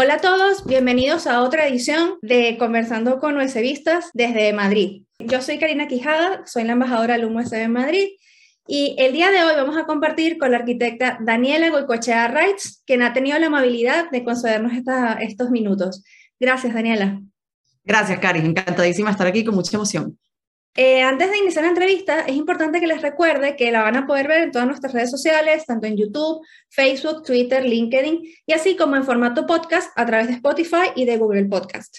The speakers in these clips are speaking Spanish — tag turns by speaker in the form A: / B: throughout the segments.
A: Hola a todos, bienvenidos a otra edición de Conversando con USBistas desde Madrid. Yo soy Karina Quijada, soy la embajadora del USB en Madrid y el día de hoy vamos a compartir con la arquitecta Daniela Goicochea Reitz, quien ha tenido la amabilidad de concedernos estos minutos. Gracias, Daniela.
B: Gracias, Cari. Encantadísima estar aquí con mucha emoción.
A: Eh, antes de iniciar la entrevista, es importante que les recuerde que la van a poder ver en todas nuestras redes sociales, tanto en YouTube, Facebook, Twitter, LinkedIn, y así como en formato podcast a través de Spotify y de Google Podcast.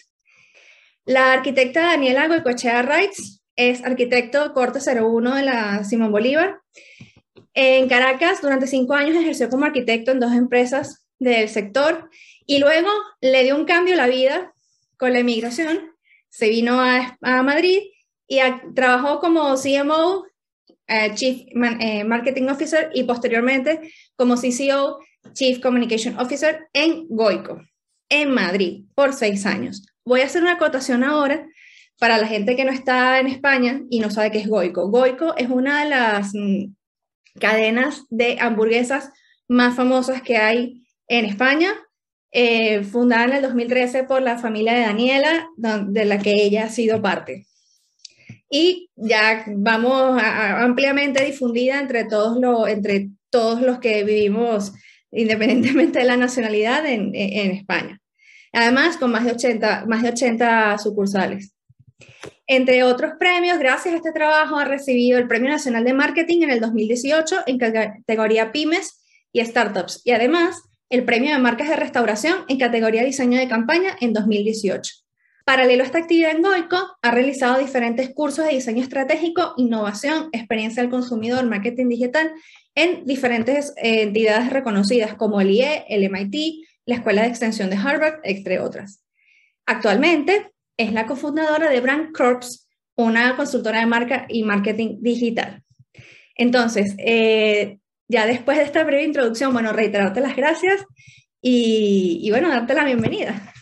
A: La arquitecta Daniela Goicochea Reitz es arquitecto corte 01 de la Simón Bolívar. En Caracas, durante cinco años ejerció como arquitecto en dos empresas del sector y luego le dio un cambio a la vida con la emigración. Se vino a, a Madrid y trabajó como CMO, eh, Chief eh, Marketing Officer y posteriormente como CCO, Chief Communication Officer en Goico, en Madrid, por seis años. Voy a hacer una acotación ahora para la gente que no está en España y no sabe qué es Goico. Goico es una de las mm, cadenas de hamburguesas más famosas que hay en España, eh, fundada en el 2013 por la familia de Daniela, de la que ella ha sido parte y ya vamos ampliamente difundida entre todos, los, entre todos los que vivimos independientemente de la nacionalidad en, en, España. Además, con más de, 80, más de 80 sucursales. Entre otros premios, gracias a este trabajo ha recibido el Premio Nacional de Marketing en el 2018 en categoría Pymes y Startups y además el Premio de Marcas de Restauración en categoría Diseño de Campaña en 2018. Paralelo a esta actividad en Goico, ha realizado diferentes cursos de diseño estratégico, innovación, experiencia del consumidor, marketing digital en diferentes eh, entidades reconocidas como el IE, el MIT, la Escuela de Extensión de Harvard, entre otras. Actualmente es la cofundadora de Brand Corps, una consultora de marca y marketing digital. Entonces, eh, ya después de esta breve introducción, bueno, reiterarte las gracias y, y bueno, darte la bienvenida.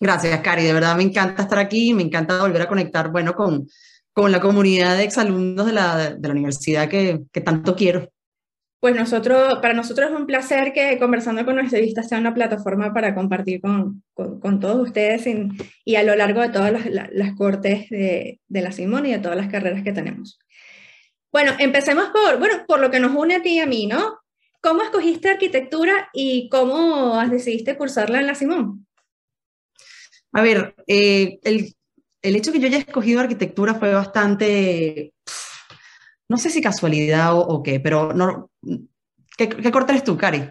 B: Gracias, Cari. De verdad me encanta estar aquí, me encanta volver a conectar, bueno, con, con la comunidad de exalumnos de la, de la universidad que, que, tanto quiero.
A: Pues nosotros, para nosotros es un placer que Conversando con nuestra vista sea una plataforma para compartir con, con, todos ustedes y a lo largo de todas las, las cortes de, de, la Simón y de todas las carreras que tenemos. Bueno, empecemos por, bueno, por lo que nos une a ti y a mí, ¿no? ¿Cómo escogiste arquitectura y cómo decidiste cursarla en la Simón?
B: A ver, eh, el, el, hecho que yo haya escogido arquitectura fue bastante, no sé si casualidad o, qué, pero no, ¿qué, qué corte eres tú, Cari?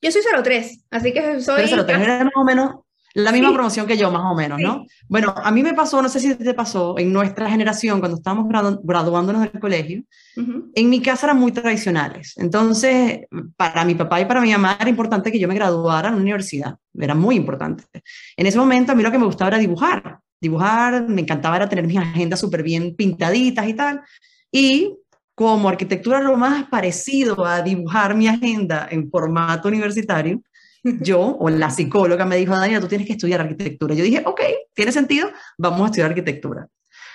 A: Yo soy 03, así que soy... 03,
B: era más o menos la misma promoción que yo, más o menos, ¿no? Bueno, a mí me pasó, no sé si te pasó, en nuestra generación, cuando estábamos graduándonos del colegio, en mi casa eran muy tradicionales. Entonces, para mi papá y para mi mamá era importante que yo me graduara en una universidad. Era muy importante. En ese momento, a mí lo que me gustaba era dibujar. Dibujar, me encantaba era tener mis agendas súper bien pintaditas y tal. Y como arquitectura lo más parecido a dibujar mi agenda en formato universitario, yo o la psicóloga me dijo, Daniela, tú tienes que estudiar arquitectura. Yo dije, ok, tiene sentido, vamos a estudiar arquitectura.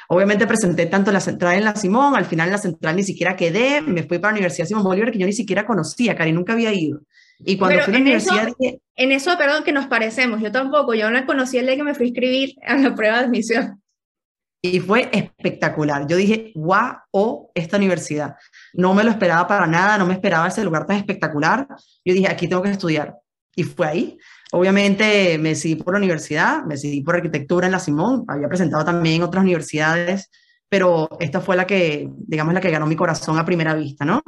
B: Obviamente presenté tanto la central en la Simón, al final en la central ni siquiera quedé, me fui para la Universidad Simón Bolívar que yo ni siquiera conocía, Cari, nunca había ido. Y cuando fui a la universidad
A: eso, En eso, perdón, que nos parecemos, yo tampoco, yo no conocí el día que me fui a inscribir a la prueba de admisión.
B: Y fue espectacular. Yo dije, guau, esta universidad. No me lo esperaba para nada, no me esperaba ese lugar tan espectacular. Yo dije, aquí tengo que estudiar y fue ahí. Obviamente me decidí por la universidad, me decidí por arquitectura en la Simón, había presentado también otras universidades, pero esta fue la que, digamos, la que ganó mi corazón a primera vista, ¿no?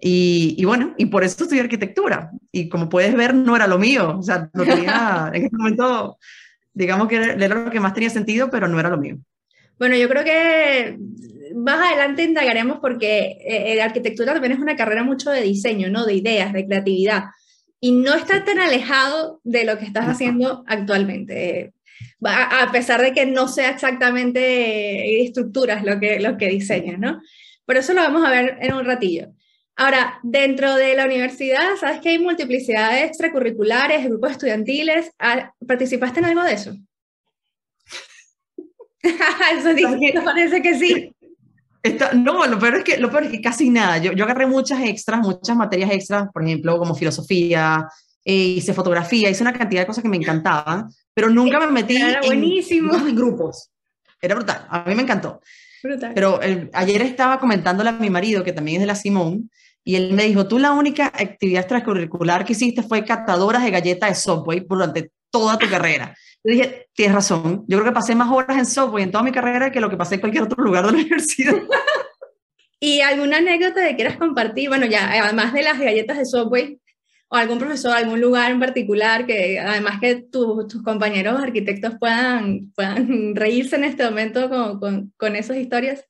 B: Y, y, bueno, y por eso estudié arquitectura. Y como puedes ver, no era lo mío. O sea, no tenía, en ese momento, digamos que era lo que más tenía sentido, pero no era lo mío.
A: Bueno, yo creo que más adelante indagaremos porque eh, la arquitectura también es una carrera mucho de diseño, ¿no? De ideas, de creatividad y no está tan alejado de lo que estás haciendo actualmente, a pesar de que no sea exactamente estructuras lo que, lo que diseñas, ¿no? Pero eso lo vamos a ver en un ratillo. Ahora, dentro de la universidad, sabes que hay multiplicidad de extracurriculares, grupos estudiantiles. Ah, ¿Participaste en algo de eso? eso dice, parece que sí
B: no, lo peor, es que, lo peor es que casi nada. Yo, yo agarré muchas extras, muchas materias extras, por ejemplo, como filosofía, eh, hice fotografía, hice una cantidad de cosas que me encantaban, pero nunca me metí en, grupos. Era brutal, a mí me encantó. Pero ayer estaba comentándole a mi marido, que también es de la Simón, y él me dijo, tú la única actividad extracurricular que hiciste fue catadoras de galletas de Subway durante toda tu carrera. Yo dije, tienes razón, yo creo que pasé más horas en Subway en toda mi carrera que lo que pasé en cualquier otro lugar de la universidad.
A: ¿Y alguna anécdota que quieras compartir? Bueno, ya, además de las galletas de Subway, o algún profesor, algún lugar en particular que además que tus compañeros arquitectos puedan, puedan reírse en este momento con, con, con esas historias?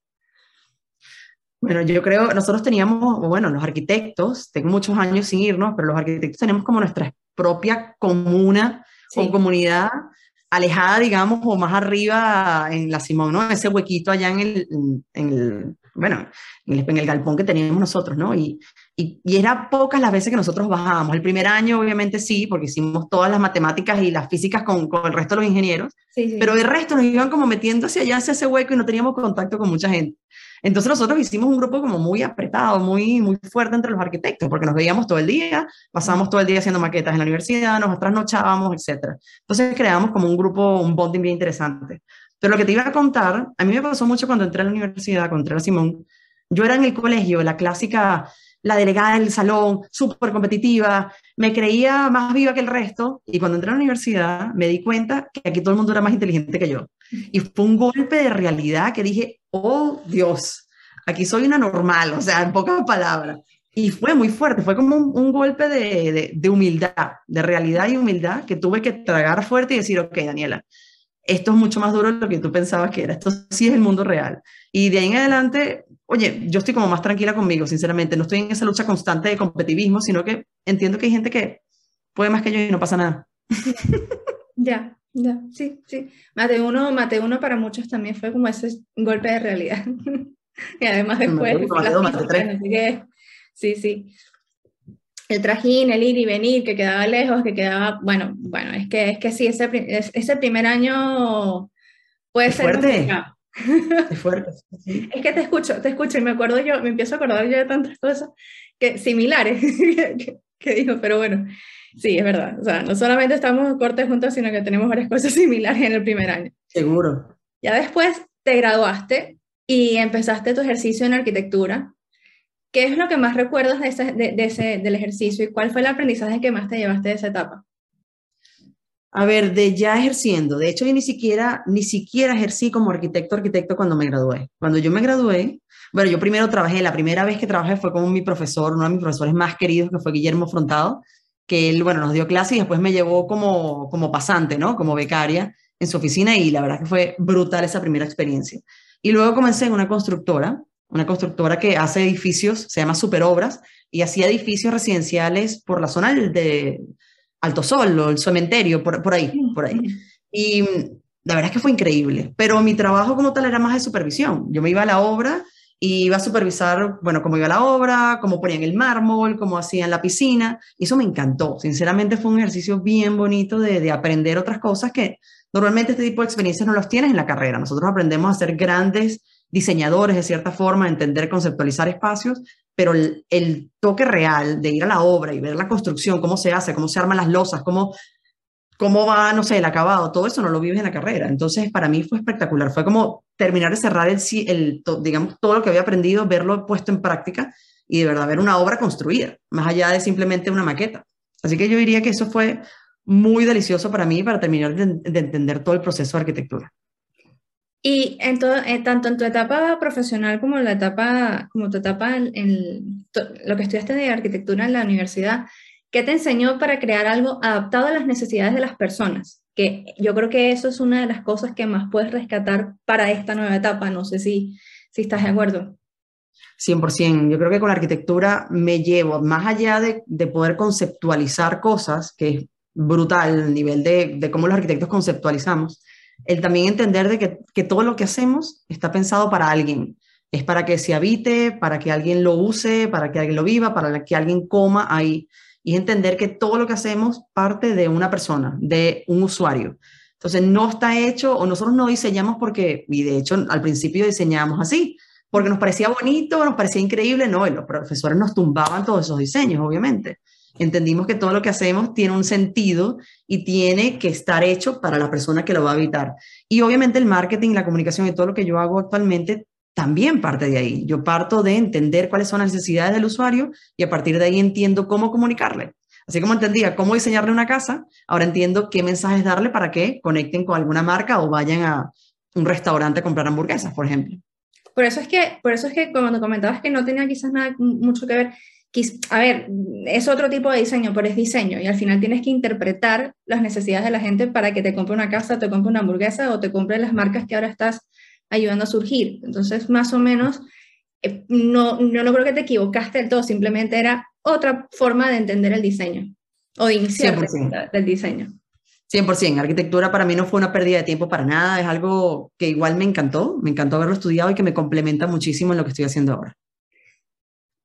B: Bueno, yo creo, nosotros teníamos, bueno, los arquitectos, tengo muchos años sin irnos, pero los arquitectos tenemos como nuestra propia comuna o comunidad alejada, digamos, o más arriba en la Simón, ¿no? Ese huequito allá en el, en el bueno, en el, en el, galpón que teníamos nosotros, ¿no? Y, y, y, era pocas las veces que nosotros bajábamos. El primer año, obviamente, sí, porque hicimos todas las matemáticas y las físicas con, con el resto de los ingenieros, sí, sí. pero el resto nos iban como metiendo hacia allá, hacia ese hueco y no teníamos contacto con mucha gente. Entonces nosotros hicimos un grupo como muy apretado, muy, muy fuerte entre los arquitectos, porque nos veíamos todo el día, pasábamos todo el día haciendo maquetas en la universidad, nos trasnochábamos, etc. Entonces creamos como un grupo, un bonding bien interesante. Pero lo que te iba a contar, a mí me pasó mucho cuando entré a la universidad, cuando entré a Simón, yo era en el colegio, la clásica, la delegada del salón, súper competitiva, me creía más viva que el resto, y cuando entré a la universidad me di cuenta que aquí todo el mundo era más inteligente que yo. Y fue un golpe de realidad que dije, oh Dios, aquí soy una normal, o sea, en pocas palabras. Y fue muy fuerte, fue como un, golpe de, de, de, humildad, de realidad y humildad que tuve que tragar fuerte y decir, ok, Daniela, esto es mucho más duro de lo que tú pensabas que era, esto sí es el mundo real. Y de ahí en adelante, oye, yo estoy como más tranquila conmigo, sinceramente, no estoy en esa lucha constante de competitivismo, sino que entiendo que hay gente que puede más que yo y no pasa nada.
A: Ya, ya, sí, sí. Mate uno, mate uno para muchos también fue como ese golpe de realidad. y además después... sí, sí. El trajín, el ir y venir, que quedaba lejos, que quedaba, bueno, bueno, es que, es que sí, ese, ese primer año puede ser...
B: Fuerte. Es fuerte.
A: Es que te escucho, te escucho y me acuerdo yo, me empiezo a acordar yo de tantas cosas que, similares que, que digo, pero bueno, Sí, es verdad. O sea, no solamente estamos cortes juntos, sino que tenemos varias cosas similares en el primer año.
B: Seguro.
A: Ya después te graduaste y empezaste tu ejercicio en arquitectura. ¿Qué es lo que más recuerdas de ese, de, ese, del ejercicio y cuál fue el aprendizaje que más te llevaste de esa etapa?
B: A ver, de ya ejerciendo. De hecho, yo ni siquiera, ni siquiera ejercí como arquitecto, arquitecto cuando me gradué. Cuando yo me gradué, bueno, yo primero trabajé, la primera vez que trabajé fue con mi profesor, uno de mis profesores más queridos, que fue Guillermo Frontado, que él, bueno, nos dio clase y después me llevó como, como pasante, ¿no? Como becaria en su oficina y la verdad que fue brutal esa primera experiencia. Y luego comencé en una constructora, una constructora que hace edificios, se llama Superobras, y hacía edificios residenciales por la zona de Alto Sol o el cementerio, por, por ahí, por ahí. Y la verdad es que fue increíble, pero mi trabajo como tal era más de supervisión. Yo me iba a la obra y iba a supervisar, bueno, cómo iba la obra, cómo ponían el mármol, cómo hacían la piscina, y eso me encantó. Sinceramente fue un ejercicio bien bonito de, de, aprender otras cosas que normalmente este tipo de experiencias no los tienes en la carrera. Nosotros aprendemos a ser grandes diseñadores de cierta forma, entender, conceptualizar espacios, pero el, toque real de ir a la obra y ver la construcción, cómo se hace, cómo se arman las losas, cómo cómo va, no sé, el acabado, todo eso no lo vives en la carrera. Entonces, para mí fue espectacular. Fue como terminar de cerrar el, el digamos, todo lo que había aprendido, verlo puesto en práctica y de verdad ver una obra construida, más allá de simplemente una maqueta. Así que yo diría que eso fue muy delicioso para mí para terminar de, de entender todo el proceso de arquitectura.
A: Y en eh, tanto en tu etapa profesional como en la etapa, como tu etapa en, en lo que estudiaste de arquitectura en la universidad, ¿Qué te enseñó para crear algo adaptado a las necesidades de las personas? Que yo creo que eso es una de las cosas que más puedes rescatar para esta nueva etapa. No sé si, si estás de acuerdo.
B: 100%. Yo creo que con la arquitectura me llevo, más allá de, de poder conceptualizar cosas, que es brutal el nivel de, de, cómo los arquitectos conceptualizamos, el también entender de que, que todo lo que hacemos está pensado para alguien. Es para que se habite, para que alguien lo use, para que alguien lo viva, para que alguien coma ahí y entender que todo lo que hacemos parte de una persona, de un usuario. Entonces, no está hecho o nosotros no diseñamos porque, y de hecho al principio diseñábamos así, porque nos parecía bonito, nos parecía increíble, no, y los profesores nos tumbaban todos esos diseños, obviamente. entendimos que todo lo que hacemos tiene un sentido y tiene que estar hecho para la persona que lo va a habitar. Y obviamente el marketing, la comunicación y todo lo que yo hago actualmente también parte de ahí. Yo parto de entender cuáles son las necesidades del usuario y a partir de ahí entiendo cómo comunicarle. Así como entendía cómo diseñarle una casa, ahora entiendo qué mensajes darle para que conecten con alguna marca o vayan a un restaurante a comprar hamburguesas, por ejemplo.
A: Por eso es que, por eso es que cuando comentabas que no tenía quizás nada mucho que ver, a ver, es otro tipo de diseño, pero es diseño y al final tienes que interpretar las necesidades de la gente para que te compre una casa, te compre una hamburguesa o te compre las marcas que ahora estás ayudando a surgir. Entonces, más o menos, eh, no, yo no creo que te equivocaste del todo, simplemente era otra forma de entender el diseño o de iniciar del diseño.
B: 100%, arquitectura para mí no fue una pérdida de tiempo para nada, es algo que igual me encantó, me encantó haberlo estudiado y que me complementa muchísimo en lo que estoy haciendo ahora.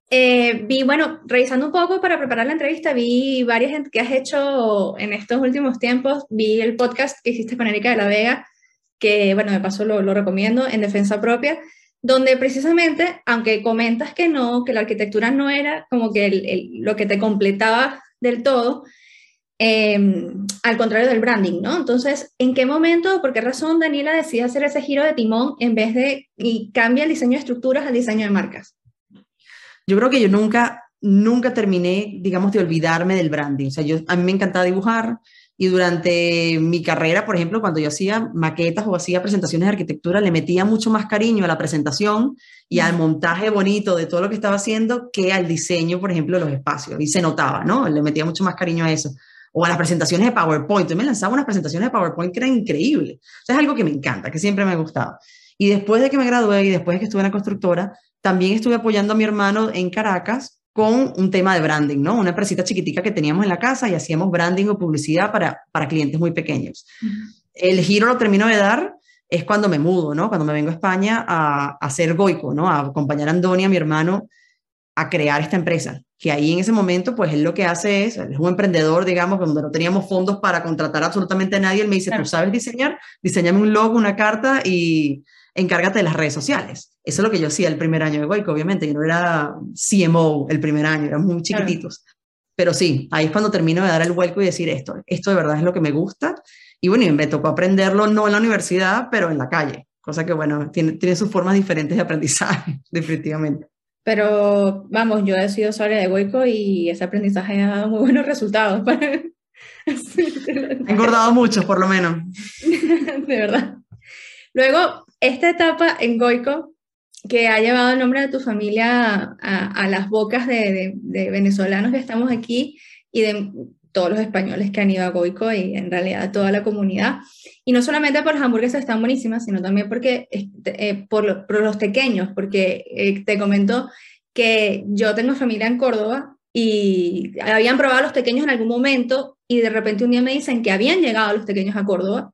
A: Eh, vi, bueno, revisando un poco para preparar la entrevista, vi varias que has hecho en estos últimos tiempos, vi el podcast que hiciste con Erika de la Vega, que bueno, de paso lo, recomiendo, en defensa propia, donde precisamente, aunque comentas que no, que la arquitectura no era como que el, lo que te completaba del todo, em, al contrario del branding, ¿no? Entonces, ¿en qué momento, por qué razón Daniela decide hacer ese giro de timón en vez de y cambia el diseño de estructuras al diseño de marcas?
B: Yo creo que yo nunca, nunca terminé, digamos, de olvidarme del branding. O sea, yo, a mí me encantaba dibujar, y durante mi carrera, por ejemplo, cuando yo hacía maquetas o hacía presentaciones de arquitectura, le metía mucho más cariño a la presentación y al montaje bonito de todo lo que estaba haciendo que al diseño, por ejemplo, de los espacios. Y se notaba, ¿no? Le metía mucho más cariño a eso. O a las presentaciones de PowerPoint. Yo me lanzaba unas presentaciones de PowerPoint que eran increíbles. O sea, es algo que me encanta, que siempre me ha gustado. Y después de que me gradué y después de que estuve en la constructora, también estuve apoyando a mi hermano en Caracas con un tema de branding, ¿no? Una empresita chiquitica que teníamos en la casa y hacíamos branding o publicidad para, para clientes muy pequeños. El giro lo termino de dar es cuando me mudo, ¿no? Cuando me vengo a España a, hacer Goico, ¿no? A acompañar a Andoni, a mi hermano, a crear esta empresa. Que ahí en ese momento, pues él lo que hace es, es un emprendedor, digamos, donde no teníamos fondos para contratar absolutamente a nadie. Él me dice, ¿tú sabes diseñar? Diseñame un logo, una carta y encárgate de las redes sociales. Eso es lo que yo hacía el primer año de Goico, obviamente. Yo no era CMO el primer año, eran muy chiquititos. Pero sí, ahí es cuando termino de dar el vuelco y decir esto, esto de verdad es lo que me gusta. Y bueno, y me tocó aprenderlo no en la universidad, pero en la calle. Cosa que, bueno, tiene, tiene sus formas diferentes de aprendizaje, definitivamente.
A: Pero vamos, yo he sido usuaria de Goico y ese aprendizaje ha dado muy buenos resultados.
B: He engordado mucho, por lo menos.
A: de verdad. Luego, esta etapa en Goico que ha llevado el nombre de tu familia a, las bocas de, venezolanos que estamos aquí y de todos los españoles que han ido a Goico y en realidad toda la comunidad. Y no solamente por las hamburguesas están buenísimas, sino también porque, este, eh, por, los pequeños, porque eh, te comento que yo tengo familia en Córdoba y habían probado los pequeños en algún momento y de repente un día me dicen que habían llegado los pequeños a Córdoba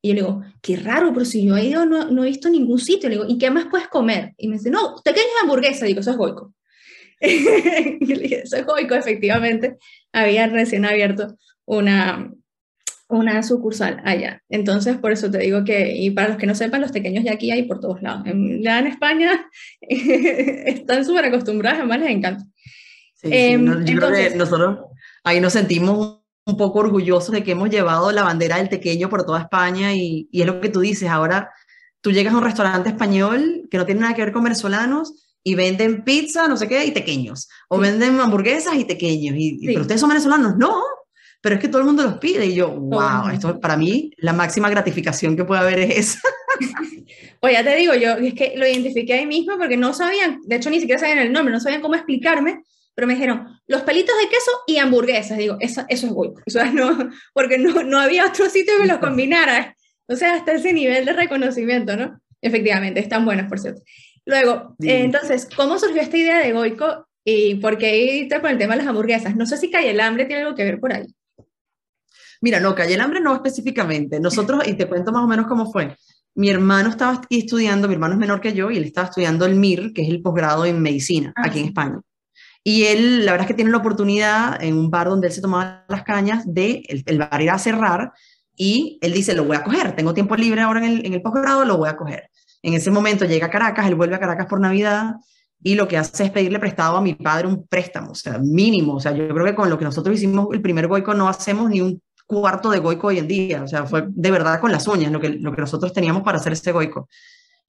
A: y yo le digo, qué raro, pero si yo he ido, no, no he visto ningún sitio. Le digo, ¿y qué más puedes comer? Y me dice, no, pequeñas hamburguesas. Digo, eso es goico. y le dije, eso es goico, efectivamente. Había recién abierto una, una sucursal allá. Entonces, por eso te digo que, y para los que no sepan, los pequeños ya aquí hay por todos lados. ya en España están súper acostumbrados, además les encanta.
B: Sí, em, nosotros ahí nos sentimos un poco orgullosos de que hemos llevado la bandera del tequeño por toda España y, es lo que tú dices, ahora tú llegas a un restaurante español que no tiene nada que ver con venezolanos y venden pizza, no sé qué, y tequeños, o venden hamburguesas y tequeños, y, pero ustedes son venezolanos, no, pero es que todo el mundo los pide. Y yo, wow, esto para mí la máxima gratificación que puede haber es esa.
A: Pues ya te digo, yo es que lo identifiqué ahí mismo porque no sabían, de hecho ni siquiera sabían el nombre, no sabían cómo explicarme, pero me dijeron, los pelitos de queso y hamburguesas. Digo, eso, eso es Goico. O sea, no, porque no, no había otro sitio que los combinara. O sea, hasta ese nivel de reconocimiento, ¿no? Efectivamente, están buenos, por cierto. Luego, eh, entonces, ¿cómo surgió esta idea de Goico y por qué irte por el tema de las hamburguesas? No sé si Calle el Hambre tiene algo que ver por ahí.
B: Mira, no, Calle el Hambre no específicamente. Nosotros, y te cuento más o menos cómo fue. Mi hermano estaba estudiando, mi hermano es menor que yo, y él estaba estudiando el MIR, que es el posgrado en medicina, ah, aquí en España. Y él, la verdad es que tiene la oportunidad en un bar donde él se tomaba las cañas de el, bar ir a cerrar y él dice, lo voy a coger, tengo tiempo libre ahora en el, en el posgrado, lo voy a coger. En ese momento llega a Caracas, él vuelve a Caracas por Navidad y lo que hace es pedirle prestado a mi padre un préstamo, o sea, mínimo. O sea, yo creo que con lo que nosotros hicimos el primer goico no hacemos ni un cuarto de goico hoy en día. O sea, fue de verdad con las uñas lo que, lo que nosotros teníamos para hacer ese goico.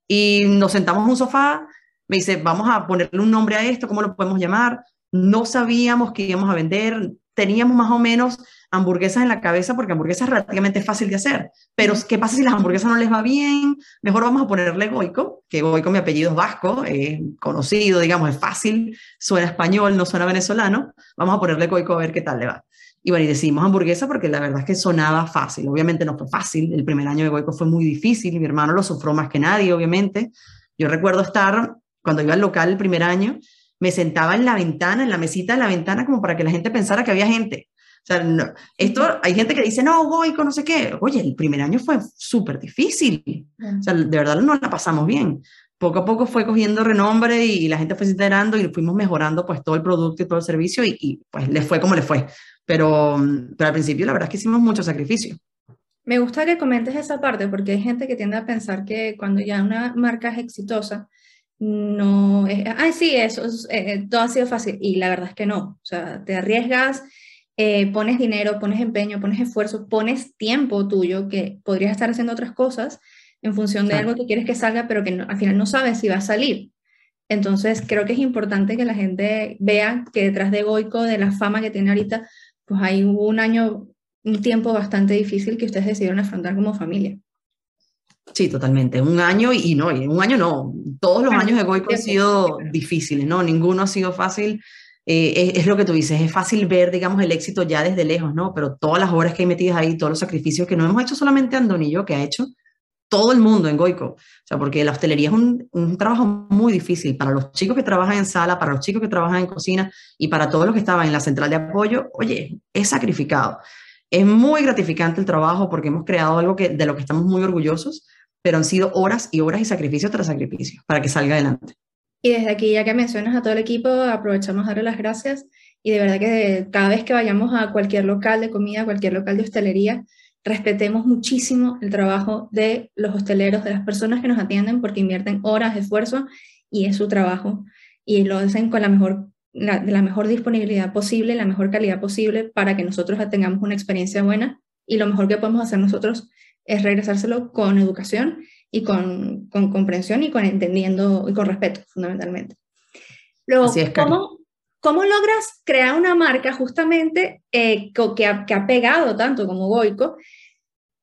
B: Y nos sentamos en un sofá, me dice, vamos a ponerle un nombre a esto, ¿cómo lo podemos llamar? No sabíamos que íbamos a vender, teníamos más o menos hamburguesas en la cabeza porque hamburguesas es relativamente fácil de hacer. Pero, ¿qué pasa si las hamburguesas no les va bien? Mejor vamos a ponerle Goico, que Goico, mi apellido es vasco, es conocido, digamos, es fácil, suena español, no suena venezolano. Vamos a ponerle Goico a ver qué tal le va. Y bueno, y decidimos hamburguesa porque la verdad es que sonaba fácil. Obviamente no fue fácil. El primer año de Goico fue muy difícil. Mi hermano lo sufrió más que nadie, obviamente. Yo recuerdo estar, cuando iba al local el primer año, me sentaba en la ventana, en la mesita de la ventana, como para que la gente pensara que había gente. O sea, no, esto, hay gente que dice, no, Goico, no sé qué. Oye, el primer año fue súper difícil. O sea, de verdad no la pasamos bien. Poco a poco fue cogiendo renombre y, la gente fue enterando y fuimos mejorando pues todo el producto y todo el servicio y, y pues le fue como le fue. Pero, pero al principio la verdad es que hicimos mucho sacrificio.
A: Me gusta que comentes esa parte porque hay gente que tiende a pensar que cuando ya una marca es exitosa, no es, ay, sí, eso, eh, todo ha sido fácil. Y la verdad es que no. O sea, te arriesgas, eh, pones dinero, pones empeño, pones esfuerzo, pones tiempo tuyo que podrías estar haciendo otras cosas en función de algo que quieres que salga, pero que al final no sabes si va a salir. Entonces, creo que es importante que la gente vea que detrás de Goico, de la fama que tiene ahorita, pues hay un año, un tiempo bastante difícil que ustedes decidieron afrontar como familia.
B: Sí, totalmente. Un año y no, y un año no. Todos los años de Goico han sido difíciles, ¿no? Ninguno ha sido fácil. Eh, es, lo que tú dices, es fácil ver, digamos, el éxito ya desde lejos, ¿no? Pero todas las horas que hay metidas ahí, todos los sacrificios que no hemos hecho solamente Andoni y yo, que ha hecho todo el mundo en Goico. O sea, porque la hostelería es un, un, trabajo muy difícil para los chicos que trabajan en sala, para los chicos que trabajan en cocina y para todos los que estaban en la central de apoyo. Oye, es sacrificado. Es muy gratificante el trabajo porque hemos creado algo que, de lo que estamos muy orgullosos, pero han sido horas y horas y sacrificio tras sacrificio para que salga adelante.
A: Y desde aquí, ya que mencionas a todo el equipo, aprovechamos darle las gracias y de verdad que cada vez que vayamos a cualquier local de comida, cualquier local de hostelería, respetemos muchísimo el trabajo de los hosteleros, de las personas que nos atienden, porque invierten horas esfuerzo y es su trabajo y lo hacen con la mejor, de la mejor disponibilidad posible, la mejor calidad posible para que nosotros tengamos una experiencia buena y lo mejor que podemos hacer nosotros es regresárselo con educación y con, con, comprensión y con entendiendo y con respeto, fundamentalmente. Luego, ¿cómo, ¿cómo, logras crear una marca justamente eh, que, ha, que, ha, pegado tanto como Goico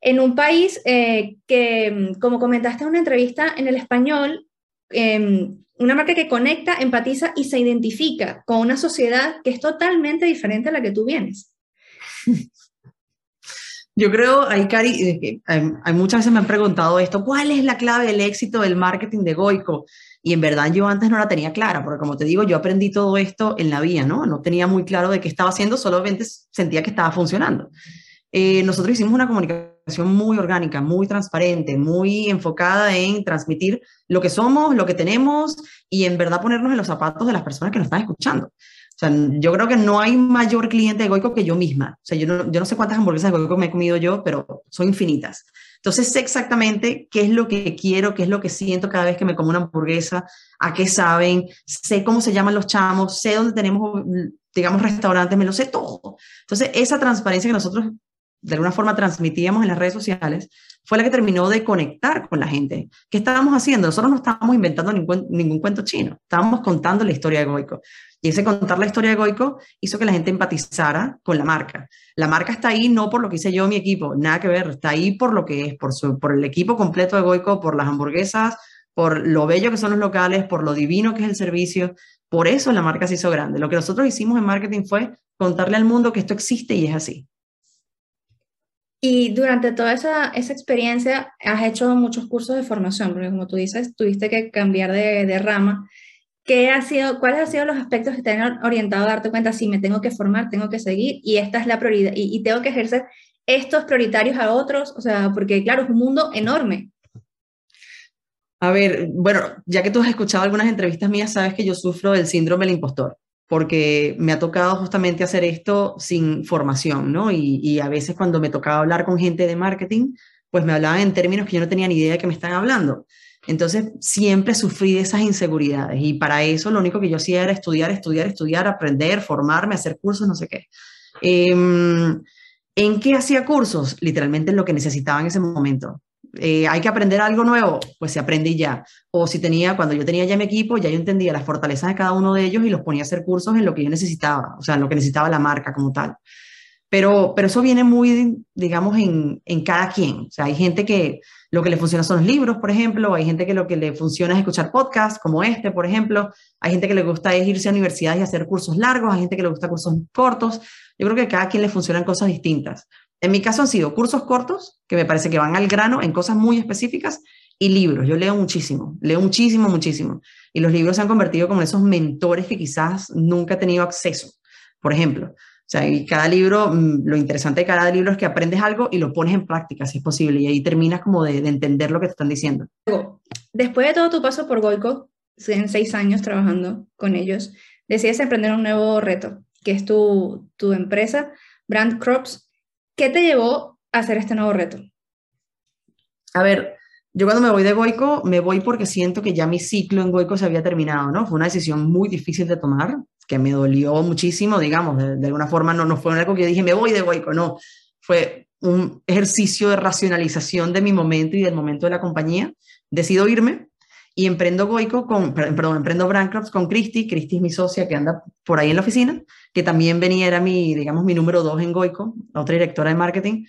A: en un país eh, que, como comentaste en una entrevista en el español, eh, una marca que conecta, empatiza y se identifica con una sociedad que es totalmente diferente a la que tú vienes?
B: Yo creo, ahí, Cari, hay, hay, muchas veces me han preguntado esto, ¿cuál es la clave del éxito del marketing de Goico? Y en verdad yo antes no la tenía clara, porque como te digo, yo aprendí todo esto en la vía, ¿no? No tenía muy claro de qué estaba haciendo, solamente sentía que estaba funcionando. Eh, nosotros hicimos una comunicación muy orgánica, muy transparente, muy enfocada en transmitir lo que somos, lo que tenemos y en verdad ponernos en los zapatos de las personas que nos están escuchando. O sea, yo creo que no hay mayor cliente de Goico que yo misma. O sea, yo no, yo no sé cuántas hamburguesas de Goico me he comido yo, pero son infinitas. Entonces sé exactamente qué es lo que quiero, qué es lo que siento cada vez que me como una hamburguesa, a qué saben, sé cómo se llaman los chamos, sé dónde tenemos, digamos, restaurantes, me lo sé todo. Entonces esa transparencia que nosotros de alguna forma transmitíamos en las redes sociales, fue la que terminó de conectar con la gente. ¿Qué estábamos haciendo? Nosotros no estábamos inventando ningún, ningún cuento chino, estábamos contando la historia de Goico. Y ese contar la historia de Goico hizo que la gente empatizara con la marca. La marca está ahí no por lo que hice yo mi equipo, nada que ver, está ahí por lo que es, por, su, por el equipo completo de Goico, por las hamburguesas, por lo bello que son los locales, por lo divino que es el servicio. Por eso la marca se hizo grande. Lo que nosotros hicimos en marketing fue contarle al mundo que esto existe y es así.
A: Y durante toda esa, esa, experiencia has hecho muchos cursos de formación, porque como tú dices, tuviste que cambiar de, de rama. ¿Qué ha sido, ¿Cuáles han sido los aspectos que te han orientado a darte cuenta si me tengo que formar, tengo que seguir y esta es la prioridad y, y tengo que ejercer estos prioritarios a otros? O sea, porque claro, es un mundo enorme.
B: A ver, bueno, ya que tú has escuchado algunas entrevistas mías, sabes que yo sufro del síndrome del impostor porque me ha tocado justamente hacer esto sin formación, ¿no? Y, a veces cuando me tocaba hablar con gente de marketing, pues me hablaban en términos que yo no tenía ni idea de que me están hablando. Entonces, siempre sufrí de esas inseguridades y para eso lo único que yo hacía era estudiar, estudiar, estudiar, aprender, formarme, hacer cursos, no sé qué. Em, ¿En qué hacía cursos? Literalmente en lo que necesitaba en ese momento. Eh, hay que aprender algo nuevo, pues se aprende ya. O si tenía, cuando yo tenía ya mi equipo, ya yo entendía las fortalezas de cada uno de ellos y los ponía a hacer cursos en lo que yo necesitaba, o sea, en lo que necesitaba la marca como tal. Pero, pero eso viene muy, digamos, en, en cada quien. O sea, hay gente que lo que le funciona son los libros, por ejemplo, hay gente que lo que le funciona es escuchar podcasts como este, por ejemplo, hay gente que le gusta es irse a universidades y hacer cursos largos, hay gente que le gusta cursos cortos. Yo creo que a cada quien le funcionan cosas distintas. En mi caso han sido cursos cortos, que me parece que van al grano en cosas muy específicas, y libros. Yo leo muchísimo, leo muchísimo, muchísimo. Y los libros se han convertido como en esos mentores que quizás nunca he tenido acceso. Por ejemplo, o sea, y cada libro, mm, lo interesante de cada libro es que aprendes algo y lo pones en práctica, si es posible, y ahí terminas como de, entender lo que te están diciendo.
A: Después de todo tu paso por Goico, en seis años trabajando con ellos, decides emprender un nuevo reto, que es tu, tu empresa, Brand Crops, ¿Qué te llevó a hacer este nuevo reto?
B: A ver, yo cuando me voy de Goico, me voy porque siento que ya mi ciclo en Goico se había terminado, ¿no? Fue una decisión muy difícil de tomar, que me dolió muchísimo, digamos, de, alguna forma no, no fue algo que yo dije, me voy de Goico, no. Fue un ejercicio de racionalización de mi momento y del momento de la compañía. Decido irme y emprendo Goico con, perdón, emprendo Brandcrops con Cristi, Cristi es mi socia que anda por ahí en la oficina, que también venía, era mi, digamos, mi número dos en Goico, otra directora de marketing,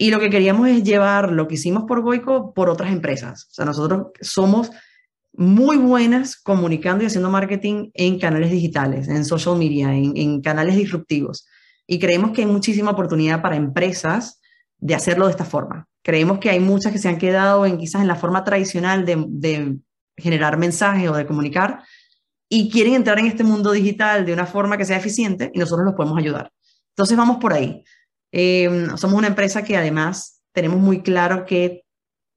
B: y lo que queríamos es llevar lo que hicimos por Goico por otras empresas. O sea, nosotros somos muy buenas comunicando y haciendo marketing en canales digitales, en social media, en, en canales disruptivos. Y creemos que hay muchísima oportunidad para empresas de hacerlo de esta forma. Creemos que hay muchas que se han quedado en quizás en la forma tradicional de, de generar mensajes o de comunicar y quieren entrar en este mundo digital de una forma que sea eficiente y nosotros los podemos ayudar. Entonces vamos por ahí. Em, somos una empresa que además tenemos muy claro que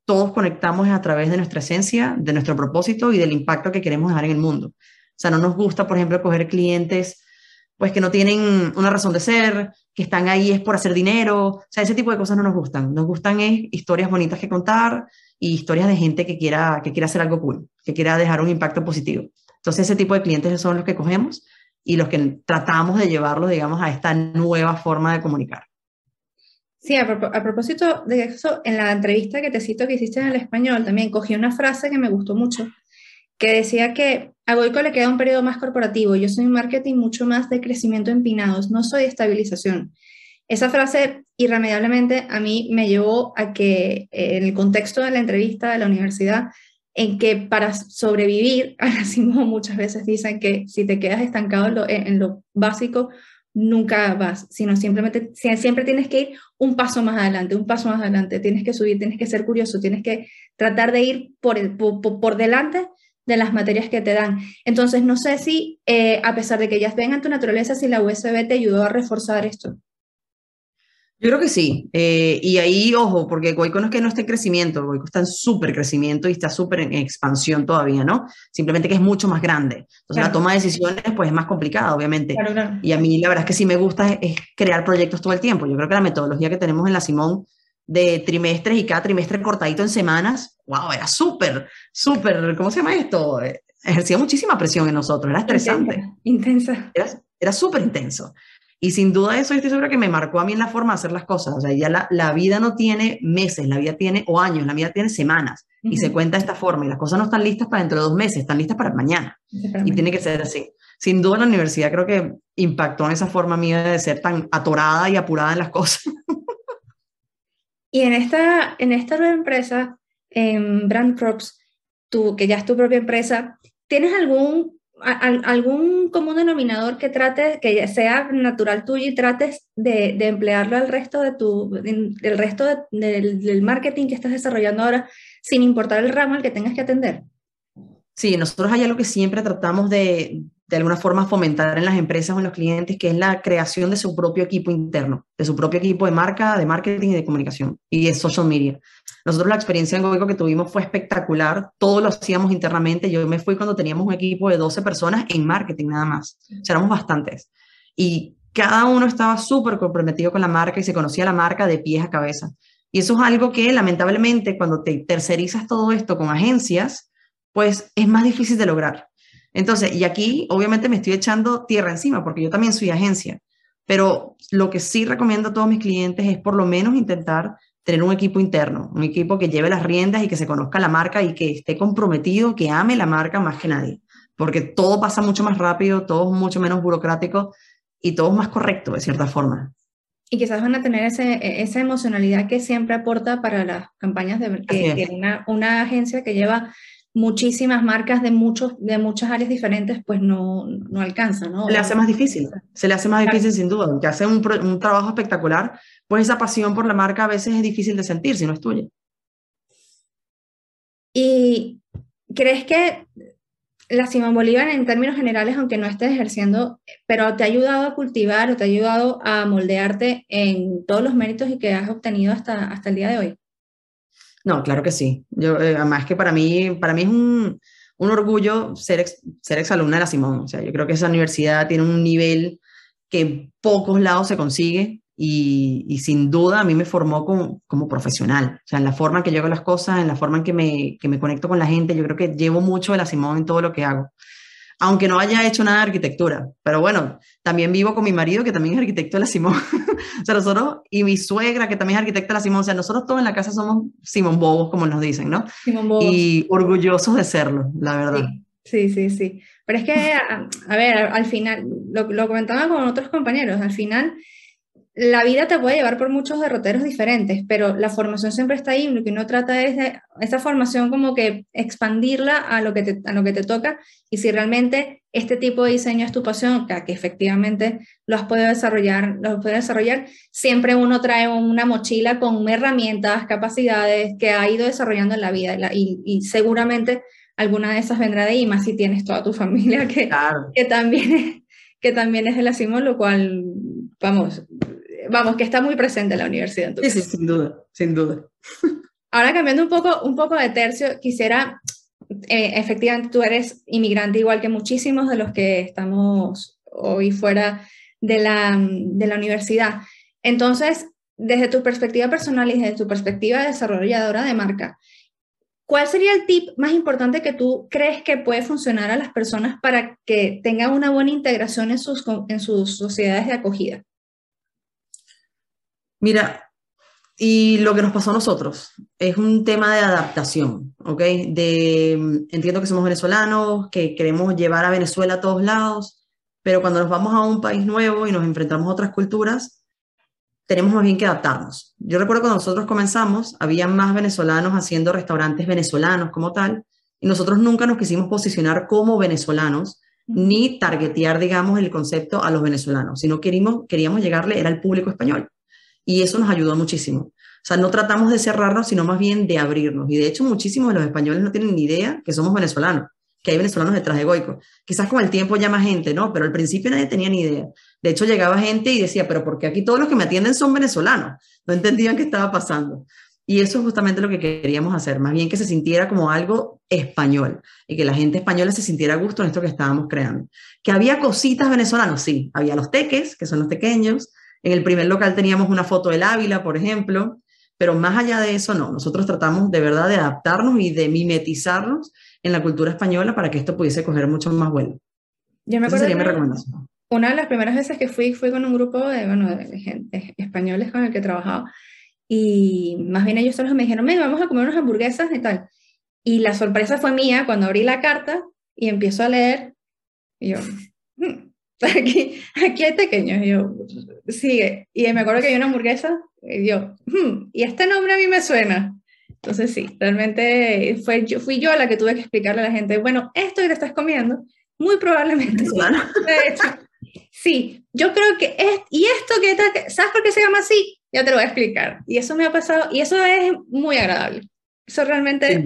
B: todos conectamos a través de nuestra esencia, de nuestro propósito y del impacto que queremos dejar en el mundo. O sea, no nos gusta, por ejemplo, coger clientes pues que no tienen una razón de ser, que están ahí es por hacer dinero, o sea, ese tipo de cosas no nos gustan. Nos gustan es historias bonitas que contar y historias de gente que quiera, que quiera hacer algo cool, que quiera dejar un impacto positivo. Entonces, ese tipo de clientes son los que cogemos y los que tratamos de llevarlos, digamos, a esta nueva forma de comunicar.
A: Sí, a, propósito de eso, en la entrevista que te cito que hiciste en el español, también cogí una frase que me gustó mucho, que decía que a Goico le queda un periodo más corporativo, yo soy marketing mucho más de crecimiento empinados, no soy estabilización. Esa frase irremediablemente a mí me llevó a que eh, en el contexto de la entrevista de la universidad, en que para sobrevivir, así muchas veces dicen que si te quedas estancado en lo, básico, nunca vas, sino simplemente siempre tienes que ir un paso más adelante, un paso más adelante, tienes que subir, tienes que ser curioso, tienes que tratar de ir por, el, por, delante de las materias que te dan. Entonces, no sé si, eh, a pesar de que ya vengan en tu naturaleza, si la USB te ayudó a reforzar esto.
B: Yo creo que sí. Eh, y ahí, ojo, porque Goico no es que no esté en crecimiento, Goico está en súper crecimiento y está súper en expansión todavía, ¿no? Simplemente que es mucho más grande. Entonces la toma de decisiones pues es más complicada, obviamente. Y a mí la verdad es que sí me gusta es, crear proyectos todo el tiempo. Yo creo que la metodología que tenemos en la Simón de trimestres y cada trimestre cortadito en semanas, wow, era súper, súper, ¿cómo se llama esto? Ejercía muchísima presión en nosotros, era estresante.
A: Intensa.
B: Era, era súper intenso. Y sin duda eso yo estoy segura que me marcó a mí en la forma de hacer las cosas. O sea, ya la, la vida no tiene meses, la vida tiene, o años, la vida tiene semanas. Y se cuenta de esta forma. Y las cosas no están listas para dentro de dos meses, están listas para mañana. Y tiene que ser así. Sin duda la universidad creo que impactó en esa forma mía de ser tan atorada y apurada en las cosas.
A: y en esta, en esta nueva empresa, en Brand Crops, tú, que ya es tu propia empresa, ¿tienes algún algún común denominador que trates, que sea natural tuyo y trates de, emplearlo al resto de tu, del resto del, marketing que estás desarrollando ahora, sin importar el ramo al que tengas que atender?
B: Sí, nosotros hay algo que siempre tratamos de, de alguna forma fomentar en las empresas o en los clientes, que es la creación de su propio equipo interno, de su propio equipo de marca, de marketing y de comunicación y de social media. Nosotros la experiencia en Goico que tuvimos fue espectacular, todo lo hacíamos internamente. Yo me fui cuando teníamos un equipo de 12 personas en marketing nada más, o sea, éramos bastantes. Y cada uno estaba súper comprometido con la marca y se conocía la marca de pies a cabeza. Y eso es algo que lamentablemente cuando te tercerizas todo esto con agencias, pues es más difícil de lograr. Entonces, y aquí obviamente me estoy echando tierra encima porque yo también soy agencia, pero lo que sí recomiendo a todos mis clientes es por lo menos intentar tener un equipo interno, un equipo que lleve las riendas y que se conozca la marca y que esté comprometido, que ame la marca más que nadie, porque todo pasa mucho más rápido, todo es mucho menos burocrático y todo es más correcto de cierta forma.
A: Y quizás van a tener ese, e, esa emocionalidad que siempre aporta para las campañas de que, una, una agencia que lleva muchísimas marcas de, muchos, de muchas áreas diferentes, pues no, no alcanza, ¿no?
B: Se le hace más difícil, se le hace más difícil sin duda, aunque hace un, un, trabajo espectacular, pues esa pasión por la marca a veces es difícil de sentir si no es tuya.
A: ¿Y crees que la Simón Bolívar en términos generales, aunque no estés ejerciendo, pero te ha ayudado a cultivar o te ha ayudado a moldearte en todos los méritos y que has obtenido hasta, hasta el día de hoy?
B: No, claro que sí. Yo, eh, además que para mí, para mí es un, un orgullo ser, ex, ser exalumna de la Simón. O sea, yo creo que esa universidad tiene un nivel que en pocos lados se consigue y, sin duda a mí me formó como, como, profesional. O sea, en la forma en que yo hago las cosas, en la forma en que me, que me conecto con la gente, yo creo que llevo mucho de la Simón en todo lo que hago aunque no haya hecho nada de arquitectura. Pero bueno, también vivo con mi marido, que también es arquitecto de la Simón. o sea, nosotros, y mi suegra, que también es arquitecta de la Simón. O sea, nosotros todos en la casa somos Simón Bobos, como nos dicen, ¿no? Simón Bobos. Y orgullosos de serlo, la verdad.
A: Sí, sí, sí. Pero es que, a, ver, al final, lo, lo comentaba con otros compañeros, al final la vida te puede llevar por muchos derroteros diferentes, pero la formación siempre está ahí. Lo que uno trata es de esa formación como que expandirla a lo que te, a lo que te toca. Y si realmente este tipo de diseño es tu pasión, que, efectivamente lo has podido desarrollar, lo has podido desarrollar, siempre uno trae una mochila con herramientas, capacidades que ha ido desarrollando en la vida. Y, seguramente alguna de esas vendrá de ahí, más si tienes toda tu familia que, que, también, que también es de la CIMO, lo cual, vamos, vamos, que está muy presente en la universidad.
B: sí, sí, sin duda, sin duda.
A: Ahora cambiando un poco, un poco de tercio, quisiera, eh, efectivamente tú eres inmigrante igual que muchísimos de los que estamos hoy fuera de la, de la universidad. Entonces, desde tu perspectiva personal y desde tu perspectiva desarrolladora de marca, ¿cuál sería el tip más importante que tú crees que puede funcionar a las personas para que tengan una buena integración en sus, en sus sociedades de acogida?
B: Mira, y lo que nos pasó a nosotros es un tema de adaptación, ¿ok? De, entiendo que somos venezolanos, que queremos llevar a Venezuela a todos lados, pero cuando nos vamos a un país nuevo y nos enfrentamos a otras culturas, tenemos más bien que adaptarnos. Yo recuerdo cuando nosotros comenzamos, había más venezolanos haciendo restaurantes venezolanos como tal, y nosotros nunca nos quisimos posicionar como venezolanos, ni targetear, digamos, el concepto a los venezolanos, sino queríamos, queríamos llegarle, era el público español. Y eso nos ayudó muchísimo. O sea, no tratamos de cerrarnos, sino más bien de abrirnos. Y de hecho, muchísimos de los españoles no tienen ni idea que somos venezolanos, que hay venezolanos detrás de Goico. Quizás con el tiempo más gente, ¿no? Pero al principio nadie tenía ni idea. De hecho, llegaba gente y decía, pero ¿por qué aquí todos los que me atienden son venezolanos? No entendían qué estaba pasando. Y eso es justamente lo que queríamos hacer, más bien que se sintiera como algo español y que la gente española se sintiera gusto en esto que estábamos creando. Que había cositas venezolanas, sí, había los teques, que son los pequeños, en el primer local teníamos una foto del Ávila, por ejemplo, pero más allá de eso, no. Nosotros tratamos de verdad de adaptarnos y de mimetizarnos en la cultura española para que esto pudiese coger mucho más vuelo.
A: Yo me acuerdo sería mi recomendación. Una de las primeras veces que fui fui con un grupo de, bueno, de gente, españoles con el que trabajaba y más bien ellos solos me dijeron, vamos a comer unas hamburguesas y tal. Y la sorpresa fue mía cuando abrí la carta y empiezo a leer y yo, aquí, aquí hay pequeños. Y yo, sigue. Y me acuerdo que hay una hamburguesa y yo, hmm, y este nombre a mí me suena. Entonces sí, realmente fue yo, fui yo la que tuve que explicarle a la gente, bueno, esto que te estás comiendo, muy probablemente. Sí, yo creo que es, y esto que, ¿sabes por qué se llama así? Ya te lo voy a explicar. Y eso me ha pasado, y eso es muy agradable. Eso realmente,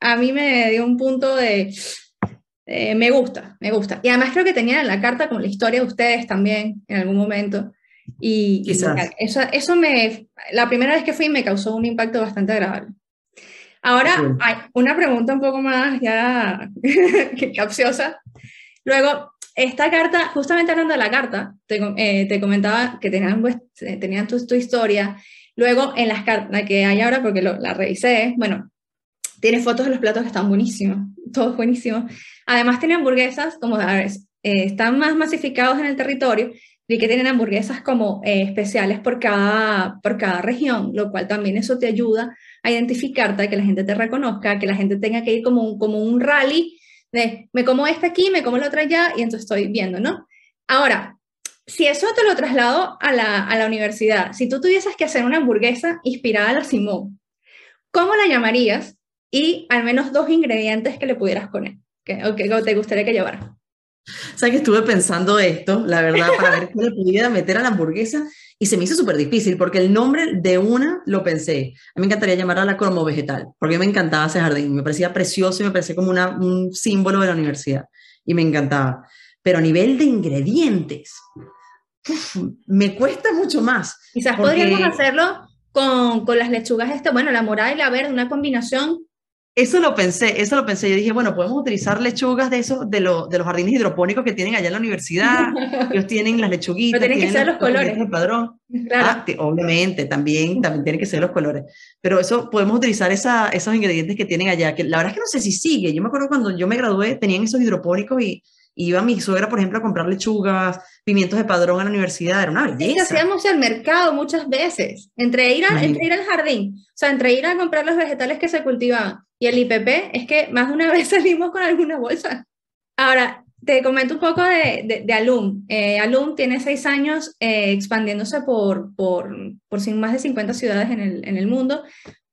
A: a mí me dio un punto de, eh, me gusta, me gusta. Y además creo que tenían en la carta con la historia de ustedes también en algún momento. Y, eso, eso me, la primera vez que fui me causó un impacto bastante agradable. Ahora hay una pregunta un poco más ya capciosa. Luego, esta carta, justamente hablando de la carta, te, eh, te comentaba que tenían, pues, tenían tu, tu, historia Luego, en las cartas que hay ahora, porque la revisé, bueno, tiene fotos de los platos que están buenísimos, todos buenísimos. Además, tiene hamburguesas, como eh, están más masificados en el territorio, y que tienen hamburguesas como eh, especiales por cada, por cada región, lo cual también eso te ayuda a identificarte, a que la gente te reconozca, que la gente tenga que ir como un, como un rally de me como esta aquí, me como la otra allá, y entonces estoy viendo, ¿no? Ahora, si eso te lo traslado a la, a la universidad, si tú tuvieses que hacer una hamburguesa inspirada a la Simón, ¿cómo la llamarías? Y al menos dos ingredientes que le pudieras poner, que, o que te gustaría que llevara.
B: O sea que estuve pensando esto, la verdad, para ver qué le pudiera meter a la hamburguesa y se me hizo súper difícil porque el nombre de una lo pensé. A mí me encantaría llamarla como vegetal, porque me encantaba ese jardín, me parecía precioso y me parecía como una, un símbolo de la universidad y me encantaba. Pero a nivel de ingredientes, me cuesta mucho más.
A: Quizás podríamos hacerlo con, con, las lechugas, este, bueno, la morada y la verde, una combinación
B: eso lo pensé, eso lo pensé. Yo dije, bueno, podemos utilizar lechugas de esos, de, de los jardines hidropónicos que tienen allá en la universidad. Ellos tienen las lechuguitas.
A: Pero tienen que ser los, colores.
B: El padrón. Claro. Ah, obviamente, también, también tienen que ser los colores. Pero eso, podemos utilizar esa, esos ingredientes que tienen allá, que la verdad es que no sé si sigue. Yo me acuerdo cuando yo me gradué, tenían esos hidropónicos y iba mi suegra, por ejemplo, a comprar lechugas, pimientos de padrón a la universidad, era una belleza.
A: Que hacíamos el mercado muchas veces, entre ir, entre ir al jardín, o sea, entre ir a comprar los vegetales que se cultivaban y el IPP, es que más de una vez salimos con alguna bolsa. Ahora, te comento un poco de, de, Alum. Eh, Alum tiene seis años eh, expandiéndose por, por, por más de 50 ciudades en el, en el mundo.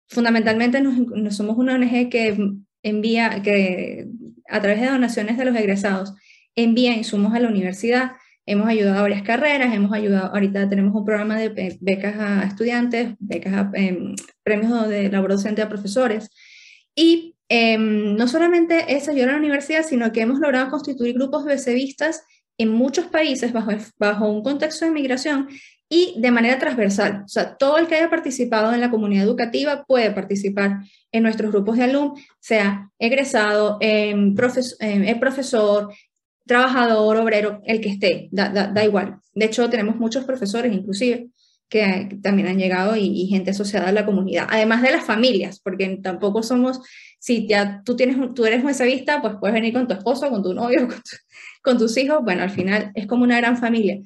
A: Fundamentalmente nos, somos una ONG que envía, que a través de donaciones de los egresados, envía insumos a la universidad. Hemos ayudado a varias carreras, hemos ayudado, ahorita tenemos un programa de becas a estudiantes, becas a em, premios de labor docente a profesores. Y em, no solamente es ayudar a la universidad, sino que hemos logrado constituir grupos de becevistas en muchos países bajo, bajo un contexto de migración y de manera transversal. O sea, todo el que haya participado en la comunidad educativa puede participar en nuestros grupos de alumnos, sea egresado, em, em, profesor, trabajador, obrero, el que esté, da, igual. De hecho, tenemos muchos profesores inclusive que, también han llegado y, gente asociada a la comunidad, además de las familias, porque tampoco somos, si ya tú, tienes, tú eres vista, pues puedes venir con tu esposo, con tu novio, con, con tus hijos, bueno, al final es como una gran familia.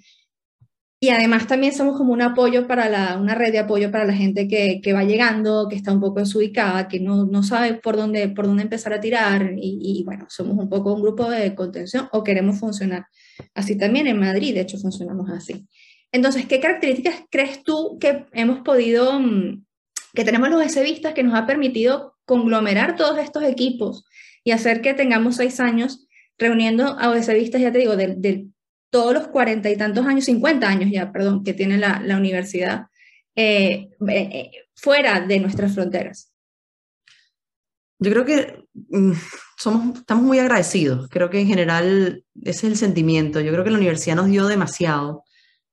A: Y además también somos como un apoyo para la, una red de apoyo para la gente que, que va llegando, que está un poco desubicada, que no, no, sabe por dónde, por dónde empezar a tirar. Y, y, bueno, somos un poco un grupo de contención o queremos funcionar así también en Madrid, de hecho funcionamos así. Entonces, ¿qué características crees tú que hemos podido, mm, que tenemos los SBistas que nos ha permitido conglomerar todos estos equipos y hacer que tengamos seis años reuniendo a OSBistas, ya te digo, del todos los cuarenta y tantos años, cincuenta años ya, perdón, que tiene la, la universidad eh, eh, eh, fuera de nuestras fronteras.
B: Yo creo que mm, somos, estamos muy agradecidos. Creo que en general ese es el sentimiento. Yo creo que la universidad nos dio demasiado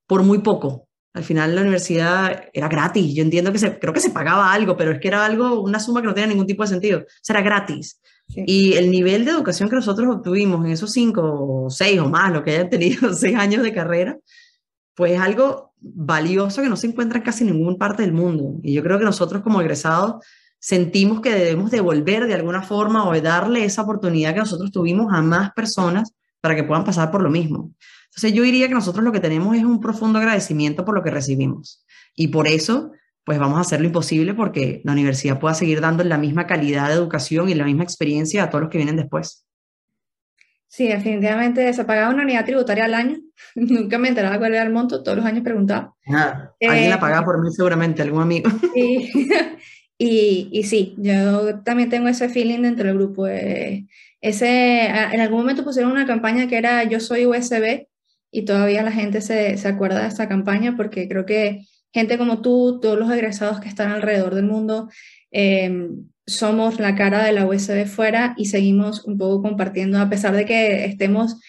B: por muy poco. Al final la universidad era gratis. Yo entiendo que se, creo que se pagaba algo, pero es que era algo, una suma que no tenía ningún tipo de sentido. O sea, era gratis. Y el nivel de educación que nosotros obtuvimos en esos cinco o seis o más, lo que hayan tenido seis años de carrera, pues es algo valioso que no se encuentra en casi ninguna parte del mundo. Y yo creo que nosotros como egresados sentimos que debemos devolver de alguna forma o darle esa oportunidad que nosotros tuvimos a más personas para que puedan pasar por lo mismo. Entonces yo diría que nosotros lo que tenemos es un profundo agradecimiento por lo que recibimos. Y por eso pues vamos a hacer lo imposible porque la universidad pueda seguir dando la misma calidad de educación y la misma experiencia a todos los que vienen después.
A: Sí, definitivamente se pagaba una unidad tributaria al año. Nunca me enteraba cuál era el monto, todos los años preguntaba.
B: Ah, alguien la eh, pagaba por mí seguramente, algún amigo.
A: Y, y, sí, yo también tengo ese feeling dentro del grupo. Eh, ese, en algún momento pusieron una campaña que era Yo soy USB y todavía la gente se, se acuerda de esa campaña porque creo que gente como tú, todos los egresados que están alrededor del mundo, eh, somos la cara de la USB fuera y seguimos un poco compartiendo, a pesar de que estemos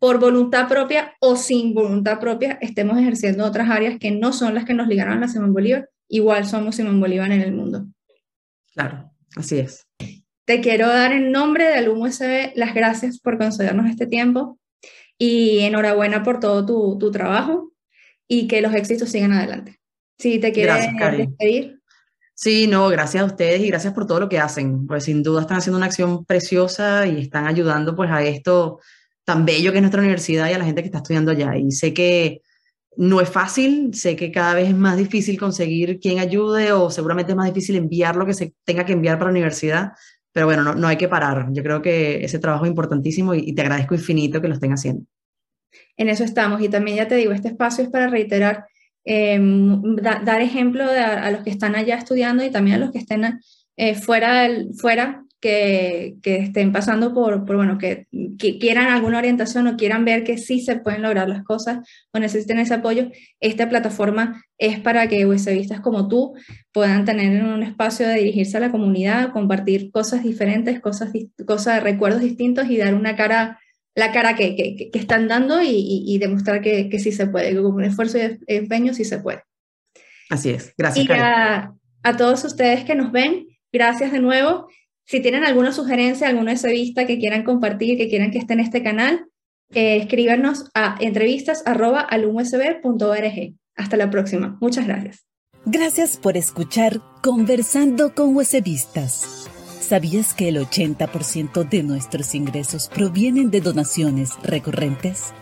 A: por voluntad propia o sin voluntad propia, estemos ejerciendo otras áreas que no son las que nos ligaron a la Simón Bolívar, igual somos Simón Bolívar en el mundo.
B: Claro, así es.
A: Te quiero dar en nombre del USB las gracias por concedernos este tiempo y enhorabuena por todo tu, tu trabajo y que los éxitos sigan adelante. Si te quieres despedir.
B: Sí, no, gracias a ustedes y gracias por todo lo que hacen. Pues sin duda están haciendo una acción preciosa y están ayudando pues a esto tan bello que es nuestra universidad y a la gente que está estudiando allá. Y sé que no es fácil, sé que cada vez es más difícil conseguir quien ayude o seguramente es más difícil enviar lo que se tenga que enviar para la universidad, pero bueno, no, no hay que parar. Yo creo que ese trabajo es importantísimo y, te agradezco infinito que lo estén haciendo.
A: En eso estamos y también ya te digo, este espacio es para reiterar, em, dar ejemplo a, los que están allá estudiando y también a los que estén eh, fuera, del, fuera que, estén pasando por, por bueno, que, quieran alguna orientación o quieran ver que sí se pueden lograr las cosas o necesiten ese apoyo, esta plataforma es para que USBistas como tú puedan tener un espacio de dirigirse a la comunidad, compartir cosas diferentes, cosas, cosas recuerdos distintos y dar una cara la cara que, que, que están dando y, y, demostrar que, que, sí se puede, que con un esfuerzo y empeño sí se puede.
B: Así es, gracias.
A: Y a, a, todos ustedes que nos ven, gracias de nuevo si tienen alguna sugerencia, alguna vista que quieran compartir, que quieran que esté en este canal, eh, escríbanos a entrevistas.alumsb.org. Hasta la próxima. Muchas gracias.
C: Gracias por escuchar Conversando con USBistas. ¿Sabías que el 80% de nuestros ingresos provienen de donaciones recurrentes?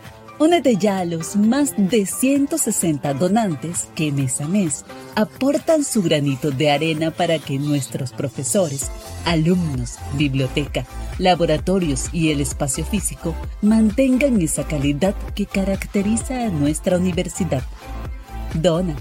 C: Únete ya a los más de 160 donantes que mes a mes aportan su granito de arena para que nuestros profesores, alumnos, biblioteca, laboratorios y el espacio físico mantengan esa calidad que caracteriza a nuestra universidad. Dona